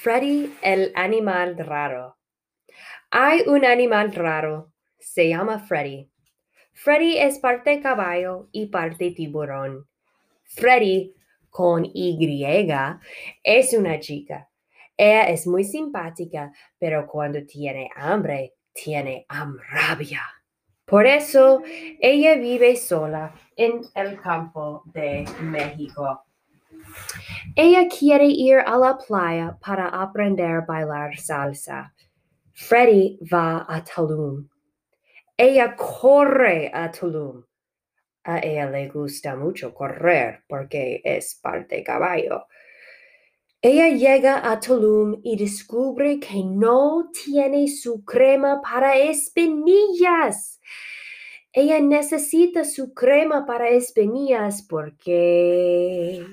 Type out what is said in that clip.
Freddy el animal raro. Hay un animal raro. Se llama Freddy. Freddy es parte caballo y parte tiburón. Freddy, con Y, es una chica. Ella es muy simpática, pero cuando tiene hambre, tiene amrabia. Por eso, ella vive sola en el campo de México. Ella quiere ir a la playa para aprender a bailar salsa. Freddy va a Tulum. Ella corre a Tulum. A ella le gusta mucho correr porque es parte caballo. Ella llega a Tulum y descubre que no tiene su crema para espinillas. Ella necesita su crema para espinillas porque